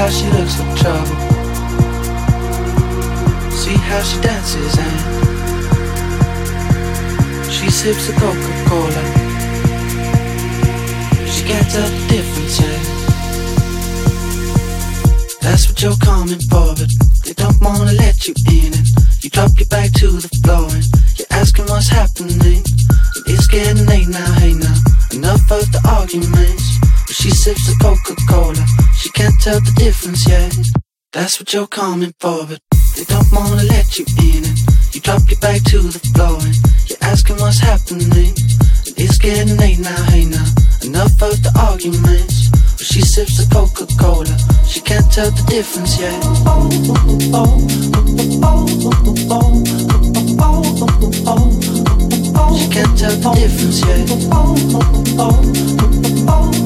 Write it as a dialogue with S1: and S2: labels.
S1: how she looks like trouble. See how she dances and she sips a Coca-Cola. She can't tell the. That's what you're coming for, but they don't wanna let you in. And you drop your back to the floor and you're asking what's happening. It's getting late now, hey now. Enough of the arguments. She sips the Coca-Cola. She can't tell the difference yet. That's what you're coming for, but they don't wanna let you in. And you drop your back to the floor and you're asking what's happening. It's getting late now, hey now. Enough of the arguments. But she sips the Coca-Cola. She can't tell the difference yet. She can't tell the difference yet. She can't tell the difference yet. She can't tell the difference yet.